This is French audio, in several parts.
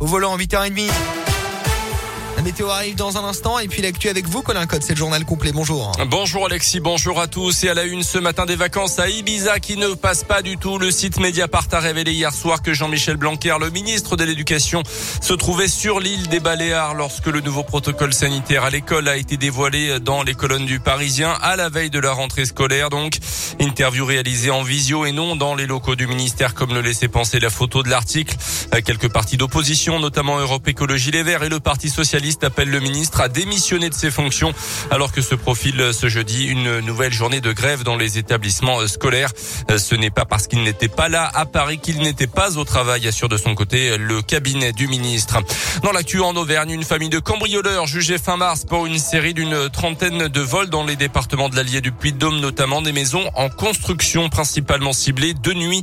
au volant en 8h30. Météo arrive dans un instant et puis l'actu avec vous, Colin Code, c'est le journal complet. Bonjour. Bonjour Alexis, bonjour à tous. Et à la une ce matin des vacances à Ibiza qui ne passe pas du tout. Le site Mediapart a révélé hier soir que Jean-Michel Blanquer, le ministre de l'Éducation, se trouvait sur l'île des Baléares lorsque le nouveau protocole sanitaire à l'école a été dévoilé dans les colonnes du Parisien à la veille de la rentrée scolaire. Donc, interview réalisée en visio et non dans les locaux du ministère comme le laissait penser la photo de l'article. Quelques partis d'opposition, notamment Europe Écologie Les Verts et le Parti Socialiste appelle le ministre à démissionner de ses fonctions alors que se profile ce jeudi une nouvelle journée de grève dans les établissements scolaires. Ce n'est pas parce qu'il n'était pas là à Paris qu'il n'était pas au travail, assure de son côté le cabinet du ministre. Dans l'actu en Auvergne, une famille de cambrioleurs jugée fin mars pour une série d'une trentaine de vols dans les départements de l'Allier du Puy-de-Dôme, notamment des maisons en construction principalement ciblées de nuit.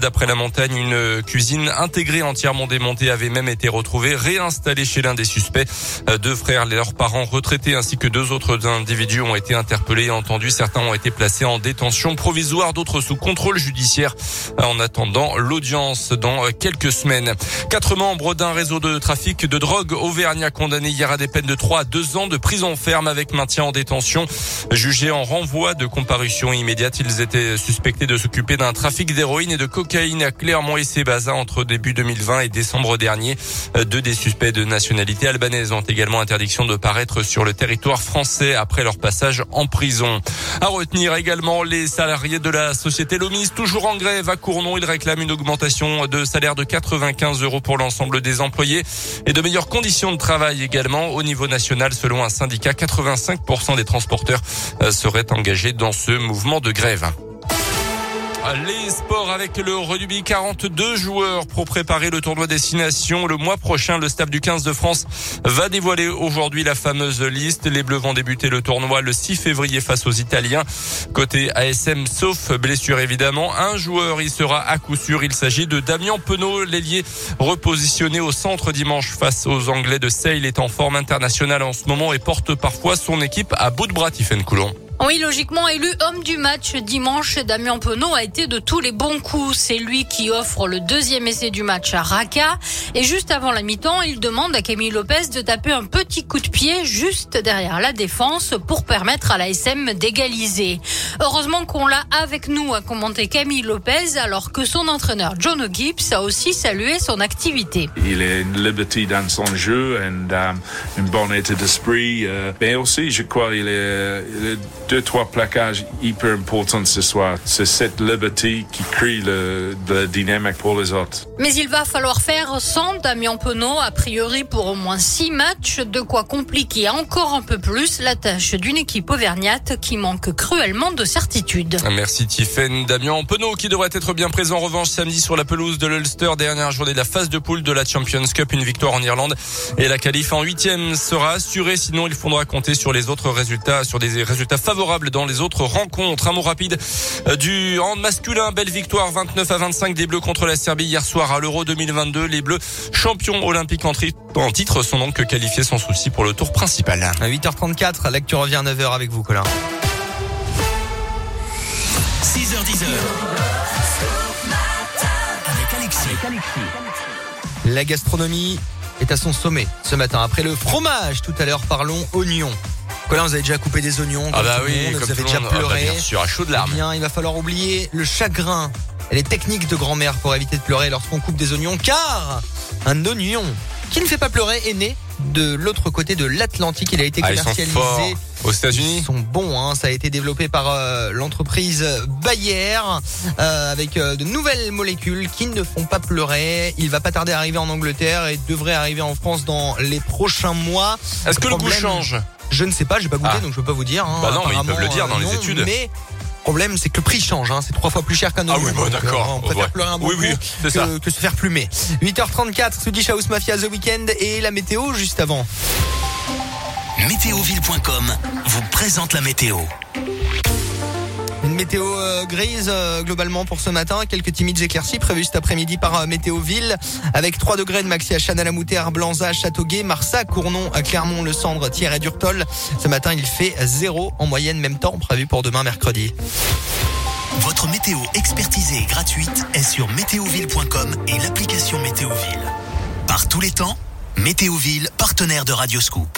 D'après la montagne, une cuisine intégrée entièrement démontée avait même été retrouvée réinstallée chez l'un des suspects. Euh, deux frères et leurs parents retraités ainsi que deux autres individus ont été interpellés et entendus. Certains ont été placés en détention provisoire, d'autres sous contrôle judiciaire euh, en attendant l'audience dans euh, quelques semaines. Quatre membres d'un réseau de trafic de drogue auvergnat condamnés hier à des peines de 3 à 2 ans de prison ferme avec maintien en détention. Jugés en renvoi de comparution immédiate, ils étaient suspectés de s'occuper d'un trafic d'héroïne et de cocaïne à Clermont et Sébaza entre début 2020 et décembre dernier. Deux des suspects de nationalité albanaise également interdiction de paraître sur le territoire français après leur passage en prison. À retenir également les salariés de la société Lomis, toujours en grève à Cournon. Ils réclament une augmentation de salaire de 95 euros pour l'ensemble des employés et de meilleures conditions de travail également. Au niveau national, selon un syndicat, 85% des transporteurs euh, seraient engagés dans ce mouvement de grève. Les sports avec le rugby, 42 joueurs pour préparer le tournoi Destination. Le mois prochain, le staff du 15 de France va dévoiler aujourd'hui la fameuse liste. Les Bleus vont débuter le tournoi le 6 février face aux Italiens. Côté ASM, sauf blessure évidemment, un joueur y sera à coup sûr. Il s'agit de Damien Penaud, l'ailier repositionné au centre dimanche face aux Anglais de Sale est en forme internationale en ce moment et porte parfois son équipe à bout de bras, Coulon. Oui, logiquement élu homme du match dimanche, Damien Penaud a été de tous les bons coups. C'est lui qui offre le deuxième essai du match à Raka. Et juste avant la mi-temps, il demande à Camille Lopez de taper un petit coup de pied juste derrière la défense pour permettre à la SM d'égaliser. Heureusement qu'on l'a avec nous, a commenté Camille Lopez, alors que son entraîneur John O'Gibbs a aussi salué son activité. Il est une liberté dans son jeu et um, une bonne état d'esprit. Euh, mais aussi, je crois, il est deux, trois plaquages hyper importants ce soir. C'est cette liberté qui crée le, la dynamique pour les autres. Mais il va falloir faire sans Damien Penaud, a priori pour au moins six matchs, de quoi compliquer encore un peu plus la tâche d'une équipe auvergnate qui manque cruellement de certitude. Merci Tiffen. Damien Penaud qui devrait être bien présent en revanche samedi sur la pelouse de l'Ulster, dernière journée de la phase de poule de la Champions Cup, une victoire en Irlande et la qualif en huitième sera assurée, sinon il faudra compter sur les autres résultats, sur des résultats favorables favorable dans les autres rencontres. Un mot rapide euh, du hand masculin. Belle victoire 29 à 25 des Bleus contre la Serbie hier soir à l'Euro 2022. Les Bleus champions olympiques en, en titre sont donc qualifiés sans souci pour le tour principal. À 8h34, l'actu revient à 9h avec vous Colin. 6h10. Avec Alexis. La gastronomie est à son sommet ce matin. Après le fromage, tout à l'heure, parlons oignons. Colin, vous avez déjà coupé des oignons. Ah bah oui, vous avez déjà ah bah pleuré. bien sûr, à chaud de larmes. Eh bien, il va falloir oublier le chagrin et les techniques de grand-mère pour éviter de pleurer lorsqu'on coupe des oignons, car un oignon qui ne fait pas pleurer est né de l'autre côté de l'Atlantique. Il a été Ah, commercialisé. Aux États-Unis Ils sont bons, hein. ça a été développé par euh, l'entreprise Bayer euh, avec euh, de nouvelles molécules qui ne font pas pleurer. Il va pas tarder à arriver en Angleterre et devrait arriver en France dans les prochains mois. Est-ce que le goût change? Je ne sais pas, j'ai pas goûté Ah. donc je peux pas vous dire. hein. Bah non, mais ils peuvent le dire euh, dans les non, études. Mais problème, c'est que le prix change. Hein. C'est trois fois plus cher qu'un Ah oignon. oui, bah, Donc, euh, d'accord. On préfère Ouais. pleurer un bon Oui, oui, ça. que se faire plumer. 8h34, Swedish House Mafia The Weekend et la météo juste avant. Météoville.com vous présente la météo météo euh, grise euh, globalement pour ce matin. Quelques timides éclaircies prévues cet après-midi par euh, Météo Ville avec 3 degrés de maxi à Chanalamutère, Blanza, Châteauguay, Marsac, Cournon, Clermont, Le Cendre, Thiers et Durtol. Ce matin, il fait 0 en moyenne, même temps prévu pour demain mercredi. Votre météo expertisée et gratuite est sur météoville.com et l'application Météoville. Par tous les temps, Météo Ville partenaire de Radioscoop.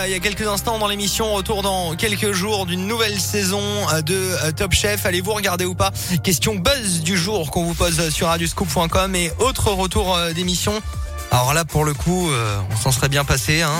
Euh, il y a quelques instants dans l'émission. Retour dans quelques jours d'une nouvelle saison euh, de euh, Top Chef. Allez-vous regarder ou pas? Question buzz du jour qu'on vous pose sur radioscoop.com et autre retour d'émission. Alors là, pour le coup, on s'en serait bien passé. Hein.